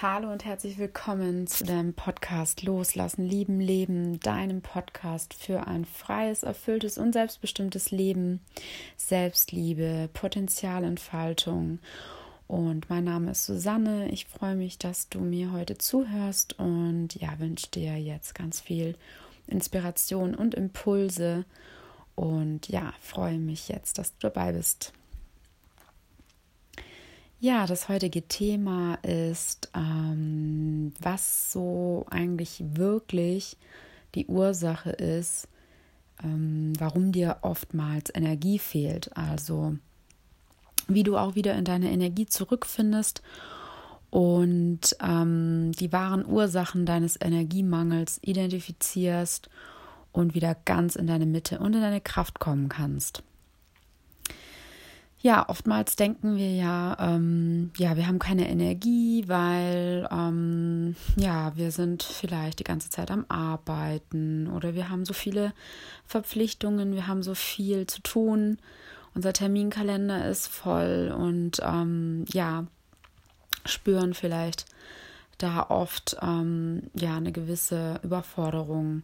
Hallo und herzlich willkommen zu deinem Podcast Loslassen, Lieben, Leben, deinem Podcast für ein freies, erfülltes und selbstbestimmtes Leben, Selbstliebe, Potenzialentfaltung. Und mein Name ist Susanne. Ich freue mich, dass du mir heute zuhörst und ja, wünsche dir jetzt ganz viel Inspiration und Impulse. Und ja, freue mich jetzt, dass du dabei bist. Ja, das heutige Thema ist, ähm, was so eigentlich wirklich die Ursache ist, ähm, warum dir oftmals Energie fehlt. Also wie du auch wieder in deine Energie zurückfindest und ähm, die wahren Ursachen deines Energiemangels identifizierst und wieder ganz in deine Mitte und in deine Kraft kommen kannst. Ja, oftmals denken wir ja, ähm, ja, wir haben keine Energie, weil ähm, ja, wir sind vielleicht die ganze Zeit am Arbeiten oder wir haben so viele Verpflichtungen, wir haben so viel zu tun, unser Terminkalender ist voll und ähm, ja, spüren vielleicht da oft ähm, ja eine gewisse Überforderung,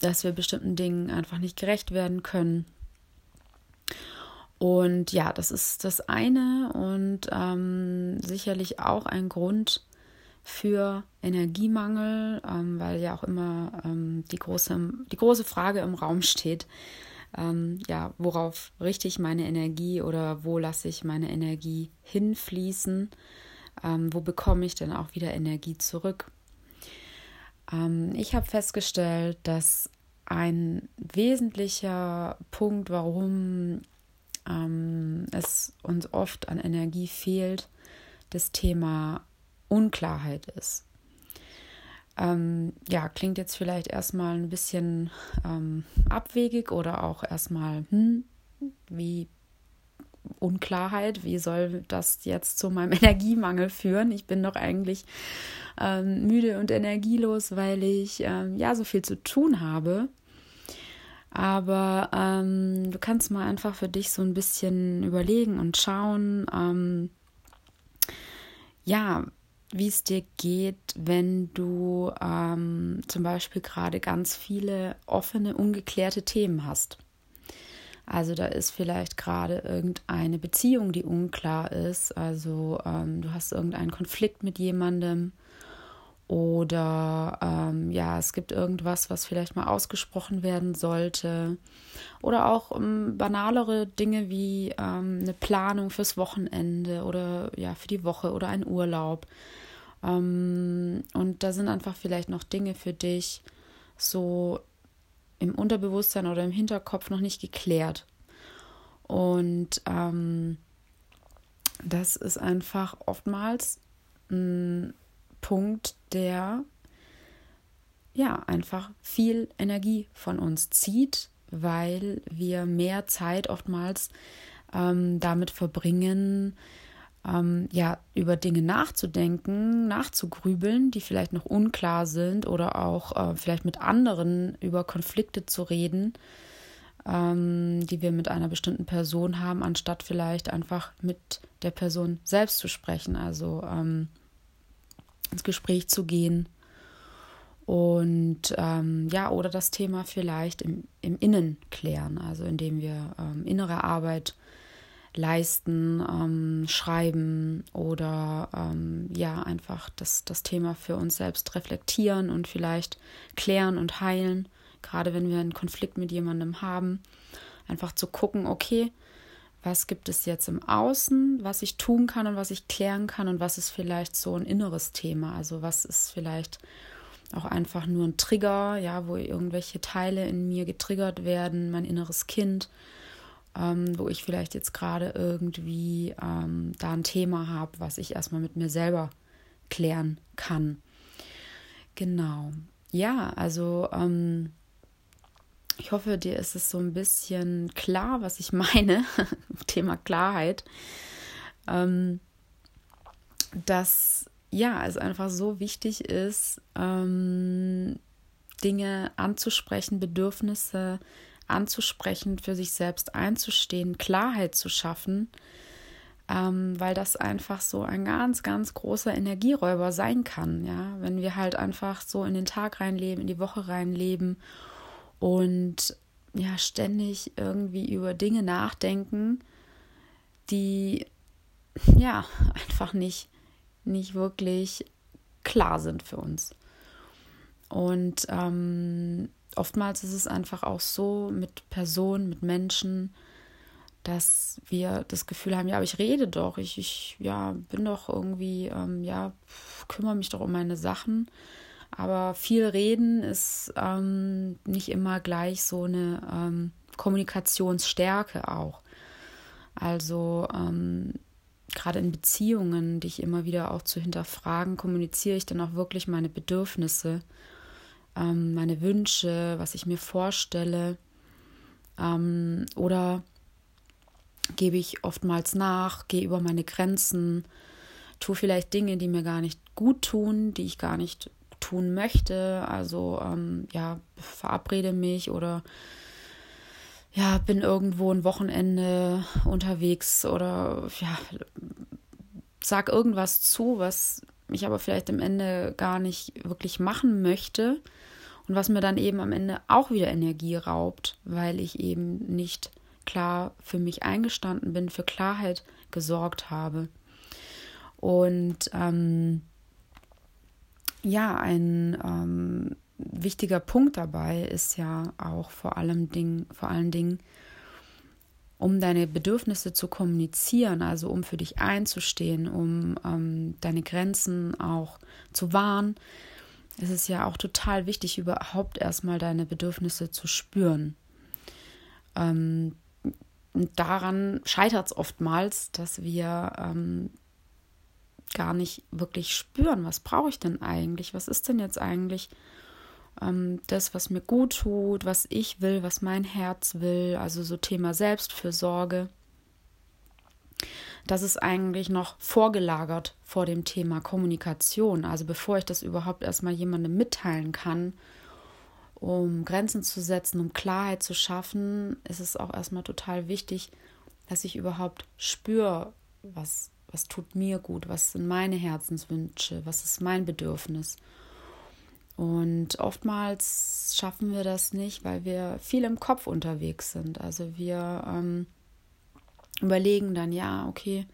dass wir bestimmten Dingen einfach nicht gerecht werden können und ja, das ist das eine und ähm, sicherlich auch ein Grund für Energiemangel, ähm, weil ja auch immer ähm, die, große, die große Frage im Raum steht, ähm, ja, worauf richte ich meine Energie oder wo lasse ich meine Energie hinfließen? Ähm, wo bekomme ich denn auch wieder Energie zurück? Ähm, ich habe festgestellt, dass ein wesentlicher Punkt, warum ähm, es uns oft an Energie fehlt, das Thema Unklarheit ist. Ähm, ja, klingt jetzt vielleicht erstmal ein bisschen ähm, abwegig oder auch erstmal, hm, wie Unklarheit, wie soll das jetzt zu meinem Energiemangel führen? Ich bin doch eigentlich ähm, müde und energielos, weil ich ähm, ja so viel zu tun habe. Aber ähm, du kannst mal einfach für dich so ein bisschen überlegen und schauen, ähm, ja, wie es dir geht, wenn du ähm, zum Beispiel gerade ganz viele offene, ungeklärte Themen hast. Also da ist vielleicht gerade irgendeine Beziehung, die unklar ist. Also ähm, du hast irgendeinen Konflikt mit jemandem oder ähm, ja, es gibt irgendwas, was vielleicht mal ausgesprochen werden sollte. Oder auch ähm, banalere Dinge wie ähm, eine Planung fürs Wochenende oder ja, für die Woche oder ein Urlaub. Ähm, und da sind einfach vielleicht noch Dinge für dich so im Unterbewusstsein oder im Hinterkopf noch nicht geklärt. Und ähm, das ist einfach oftmals ein Punkt, der ja einfach viel Energie von uns zieht, weil wir mehr Zeit oftmals ähm, damit verbringen, ähm, ja, über Dinge nachzudenken, nachzugrübeln, die vielleicht noch unklar sind oder auch äh, vielleicht mit anderen über Konflikte zu reden, ähm, die wir mit einer bestimmten Person haben, anstatt vielleicht einfach mit der Person selbst zu sprechen. Also ähm, ins Gespräch zu gehen. Und ähm, ja, oder das Thema vielleicht im, im Innen klären, also indem wir ähm, innere Arbeit leisten, ähm, schreiben oder ähm, ja, einfach das, das Thema für uns selbst reflektieren und vielleicht klären und heilen, gerade wenn wir einen Konflikt mit jemandem haben. Einfach zu gucken, okay, was gibt es jetzt im Außen, was ich tun kann und was ich klären kann und was ist vielleicht so ein inneres Thema. Also was ist vielleicht auch einfach nur ein Trigger, ja, wo irgendwelche Teile in mir getriggert werden, mein inneres Kind, ähm, wo ich vielleicht jetzt gerade irgendwie ähm, da ein Thema habe, was ich erstmal mit mir selber klären kann. Genau. Ja, also ähm, ich hoffe, dir ist es so ein bisschen klar, was ich meine. Thema Klarheit. Ähm, dass ja, es einfach so wichtig ist, ähm, Dinge anzusprechen, Bedürfnisse anzusprechen, für sich selbst einzustehen, Klarheit zu schaffen, ähm, weil das einfach so ein ganz, ganz großer Energieräuber sein kann, ja, wenn wir halt einfach so in den Tag reinleben, in die Woche reinleben und ja, ständig irgendwie über Dinge nachdenken, die ja einfach nicht, nicht wirklich klar sind für uns. Und ähm, oftmals ist es einfach auch so mit Personen, mit Menschen, dass wir das Gefühl haben, ja, aber ich rede doch, ich, ich ja, bin doch irgendwie, ähm, ja, kümmere mich doch um meine Sachen. Aber viel reden ist ähm, nicht immer gleich so eine ähm, Kommunikationsstärke auch. Also ähm, gerade in Beziehungen, dich immer wieder auch zu hinterfragen, kommuniziere ich dann auch wirklich meine Bedürfnisse, ähm, meine Wünsche, was ich mir vorstelle ähm, oder gebe ich oftmals nach, gehe über meine Grenzen, tue vielleicht Dinge, die mir gar nicht gut tun, die ich gar nicht tun möchte. Also ähm, ja, verabrede mich oder ja, bin irgendwo ein Wochenende unterwegs oder ja, sag irgendwas zu, was ich aber vielleicht am Ende gar nicht wirklich machen möchte und was mir dann eben am Ende auch wieder Energie raubt, weil ich eben nicht klar für mich eingestanden bin, für Klarheit gesorgt habe. Und ähm, ja, ein ähm, wichtiger Punkt dabei ist ja auch vor allem Ding, vor allen Dingen, um deine Bedürfnisse zu kommunizieren, also um für dich einzustehen, um ähm, deine Grenzen auch zu wahren, ist es ja auch total wichtig, überhaupt erstmal deine Bedürfnisse zu spüren. Ähm, daran scheitert es oftmals, dass wir ähm, gar nicht wirklich spüren, was brauche ich denn eigentlich? Was ist denn jetzt eigentlich ähm, das, was mir gut tut, was ich will, was mein Herz will? Also so Thema Selbstfürsorge. Das ist eigentlich noch vorgelagert vor dem Thema Kommunikation. Also bevor ich das überhaupt erstmal jemandem mitteilen kann, um Grenzen zu setzen, um Klarheit zu schaffen, ist es auch erstmal total wichtig, dass ich überhaupt spüre, was, was tut mir gut, was sind meine Herzenswünsche, was ist mein Bedürfnis. Und oftmals schaffen wir das nicht, weil wir viel im Kopf unterwegs sind. Also wir ähm, überlegen dann, ja, okay,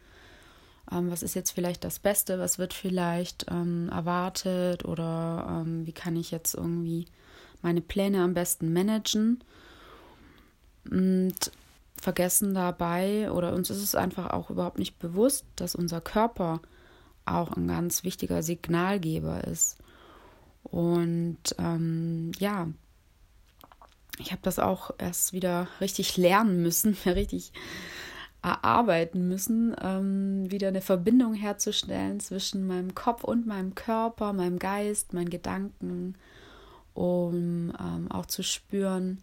ähm, was ist jetzt vielleicht das Beste, was wird vielleicht ähm, erwartet? Oder ähm, wie kann ich jetzt irgendwie meine Pläne am besten managen? Und vergessen dabei oder uns ist es einfach auch überhaupt nicht bewusst, dass unser Körper auch ein ganz wichtiger Signalgeber ist. Und ähm, ja, ich habe das auch erst wieder richtig lernen müssen, richtig erarbeiten müssen, ähm, wieder eine Verbindung herzustellen zwischen meinem Kopf und meinem Körper, meinem Geist, meinen Gedanken, um ähm, auch zu spüren,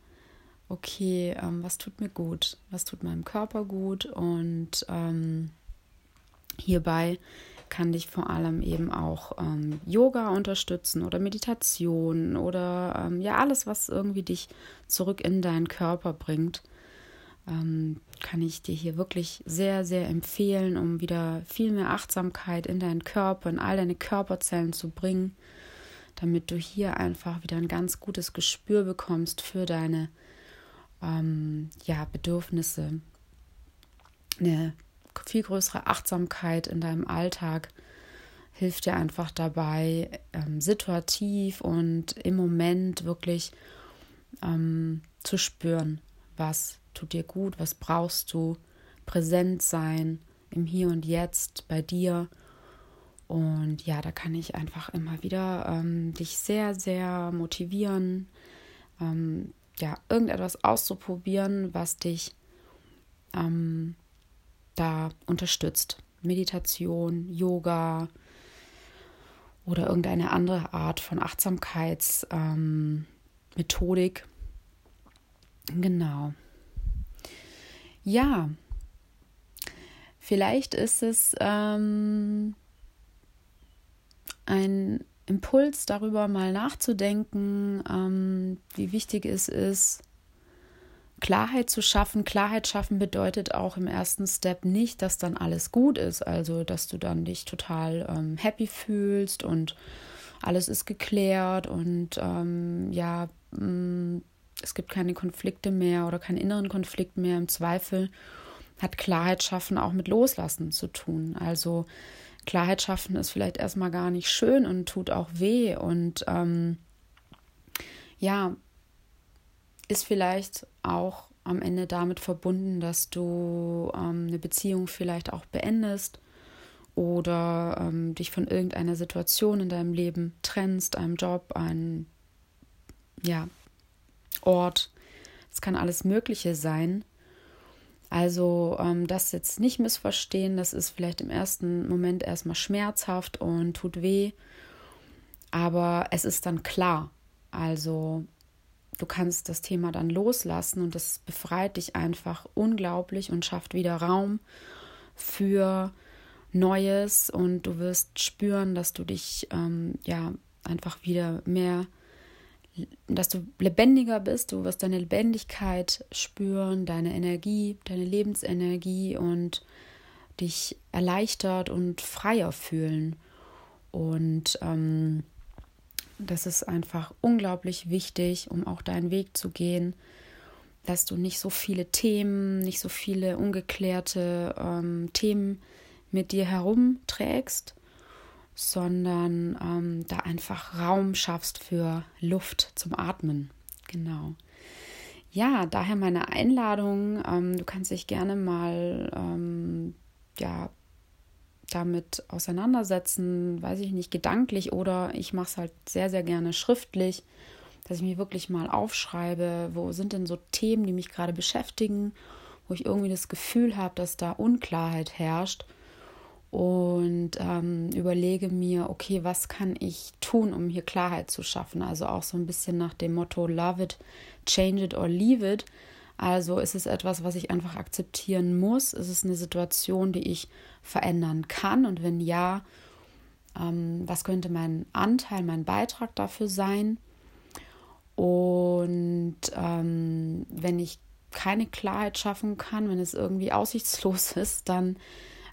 okay, ähm, was tut mir gut, was tut meinem Körper gut? Und ähm, hierbei kann dich vor allem eben auch ähm, Yoga unterstützen oder Meditation oder ähm, ja alles, was irgendwie dich zurück in deinen Körper bringt, ähm, kann ich dir hier wirklich sehr, sehr empfehlen, um wieder viel mehr Achtsamkeit in deinen Körper, in all deine Körperzellen zu bringen damit du hier einfach wieder ein ganz gutes Gespür bekommst für deine ähm, ja, Bedürfnisse. Eine viel größere Achtsamkeit in deinem Alltag hilft dir einfach dabei, ähm, situativ und im Moment wirklich ähm, zu spüren, was tut dir gut, was brauchst du, präsent sein im Hier und Jetzt bei dir und ja, da kann ich einfach immer wieder ähm, dich sehr, sehr motivieren, ähm, ja, irgendetwas auszuprobieren, was dich ähm, da unterstützt. Meditation, Yoga oder irgendeine andere Art von Achtsamkeitsmethodik. Ähm, genau. Ja, vielleicht ist es ähm, ein Impuls darüber mal nachzudenken, ähm, wie wichtig es ist, Klarheit zu schaffen. Klarheit schaffen bedeutet auch im ersten Step nicht, dass dann alles gut ist, also dass du dann dich total ähm, happy fühlst und alles ist geklärt und ähm, ja, mh, mm, es gibt keine Konflikte mehr oder keinen inneren Konflikt mehr. Im Zweifel hat Klarheit schaffen auch mit Loslassen zu tun. Also Klarheit schaffen ist vielleicht erstmal gar nicht schön und tut auch weh und ähm, ja, ist vielleicht auch am Ende damit verbunden, dass du ähm, eine Beziehung vielleicht auch beendest oder ähm, dich von irgendeiner Situation in deinem Leben trennst, einem Job, einem ja, Ort. Es kann alles Mögliche sein. Also ähm, das jetzt nicht missverstehen, das ist vielleicht im ersten Moment erstmal schmerzhaft und tut weh, aber es ist dann klar. Also du kannst das Thema dann loslassen und das befreit dich einfach unglaublich und schafft wieder Raum für Neues und du wirst spüren, dass du dich ähm, ja einfach wieder mehr, dass du lebendiger bist, du wirst deine Lebendigkeit spüren, deine Energie, deine Lebensenergie und dich erleichtert und freier fühlen. Und ähm, das ist einfach unglaublich wichtig, um auch deinen Weg zu gehen, dass du nicht so viele Themen, nicht so viele ungeklärte ähm, Themen mit dir herumträgst, sondern ähm, da einfach Raum schaffst für Luft zum Atmen. Genau. Ja, daher meine Einladung. Ähm, du kannst dich gerne mal ähm, ja, damit auseinandersetzen, weiß ich nicht, gedanklich oder ich mache es halt sehr, sehr gerne schriftlich, dass ich mir wirklich mal aufschreibe, wo sind denn so Themen, die mich gerade beschäftigen, wo ich irgendwie das Gefühl habe, dass da Unklarheit herrscht und ähm, überlege mir, okay, was kann ich tun, um hier Klarheit zu schaffen? Also auch so ein bisschen nach dem Motto Love it, change it or leave it. Also ist es etwas, was ich einfach akzeptieren muss? Ist es eine Situation, die ich verändern kann? Und wenn ja, ähm, was könnte mein Anteil, mein Beitrag dafür sein? Und ähm, wenn ich keine Klarheit schaffen kann, wenn es irgendwie aussichtslos ist, dann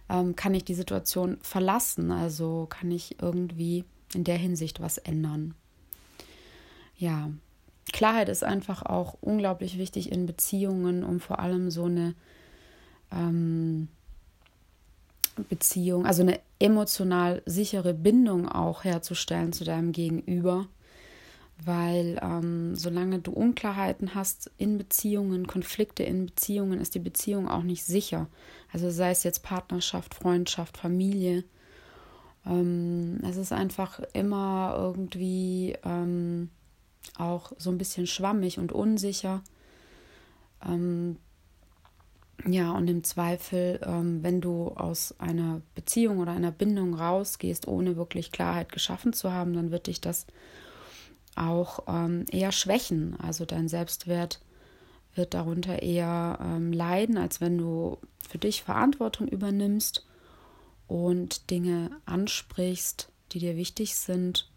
ähm, kann ich die Situation verlassen. Also kann ich irgendwie in der Hinsicht was ändern. Ja, Klarheit ist einfach auch unglaublich wichtig in Beziehungen, um vor allem so eine ähm, Beziehung, also eine emotional sichere Bindung auch herzustellen zu deinem Gegenüber. Weil ähm, solange du Unklarheiten hast in Beziehungen, Konflikte in Beziehungen, ist die Beziehung auch nicht sicher. Also sei es jetzt Partnerschaft, Freundschaft, Familie. Ähm, es ist einfach immer irgendwie ähm, auch so ein bisschen schwammig und unsicher. Ähm, ja, und im Zweifel, ähm, wenn du aus einer Beziehung oder einer Bindung rausgehst, ohne wirklich Klarheit geschaffen zu haben, dann wird dich das auch ähm, eher schwächen. Also dein Selbstwert wird darunter eher ähm, leiden, als wenn du für dich Verantwortung übernimmst und Dinge ansprichst, die dir wichtig sind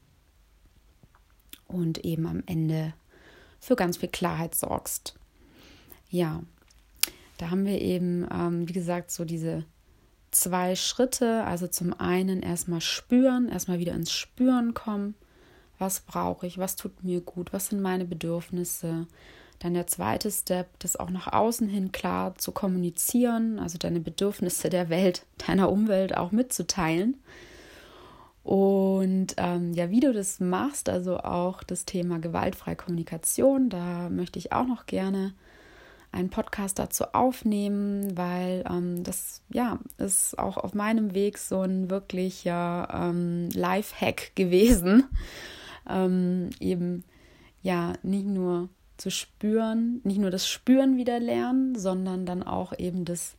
und eben am Ende für ganz viel Klarheit sorgst. Ja, da haben wir eben, ähm, wie gesagt, so diese zwei Schritte. Also zum einen erstmal spüren, erstmal wieder ins Spüren kommen. Was brauche ich? Was tut mir gut? Was sind meine Bedürfnisse? Dann der zweite Step, das auch nach außen hin klar zu kommunizieren, also deine Bedürfnisse der Welt, deiner Umwelt auch mitzuteilen. Und ähm, ja, wie du das machst, also auch das Thema gewaltfreie Kommunikation, da möchte ich auch noch gerne einen Podcast dazu aufnehmen, weil ähm, das ja ist auch auf meinem Weg so ein wirklicher ähm, Life-Hack gewesen. Ähm, eben ja nicht nur zu spüren, nicht nur das Spüren wieder lernen, sondern dann auch eben das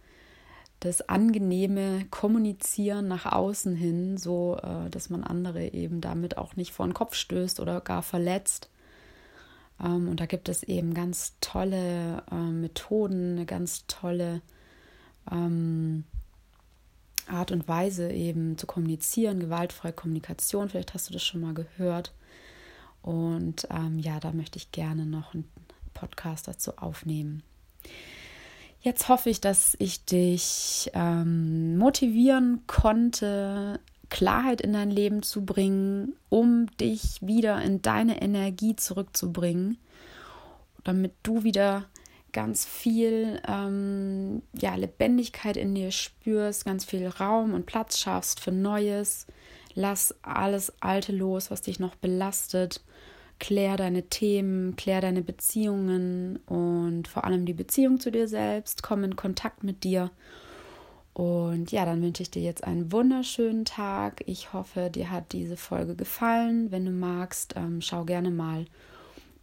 das angenehme Kommunizieren nach außen hin, so äh, dass man andere eben damit auch nicht vor den Kopf stößt oder gar verletzt. Ähm, und da gibt es eben ganz tolle äh, Methoden, eine ganz tolle ähm, Art und Weise eben zu kommunizieren, gewaltfreie Kommunikation, vielleicht hast du das schon mal gehört. Und ähm, ja, da möchte ich gerne noch einen Podcast dazu aufnehmen. Jetzt hoffe ich, dass ich dich ähm, motivieren konnte, Klarheit in dein Leben zu bringen, um dich wieder in deine Energie zurückzubringen, damit du wieder ganz viel ähm, ja, Lebendigkeit in dir spürst, ganz viel Raum und Platz schaffst für Neues. Lass alles Alte los, was dich noch belastet. Klär deine Themen, klär deine Beziehungen und vor allem die Beziehung zu dir selbst. Komm in Kontakt mit dir. Und ja, dann wünsche ich dir jetzt einen wunderschönen Tag. Ich hoffe, dir hat diese Folge gefallen. Wenn du magst, ähm, schau gerne mal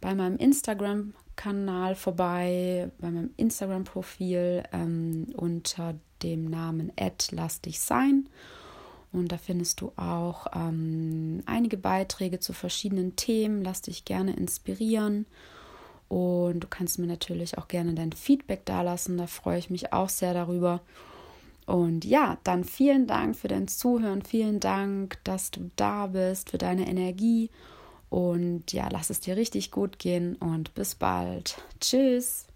bei meinem Instagram-Kanal vorbei, bei meinem Instagram-Profil ähm, unter dem Namen Lass dich sein. Und da findest du auch ähm, einige Beiträge zu verschiedenen Themen. Lass dich gerne inspirieren. Und du kannst mir natürlich auch gerne dein Feedback dalassen. Da freue ich mich auch sehr darüber. Und ja, dann vielen Dank für dein Zuhören. Vielen Dank, dass du da bist, für deine Energie. Und ja, lass es dir richtig gut gehen und bis bald. Tschüss.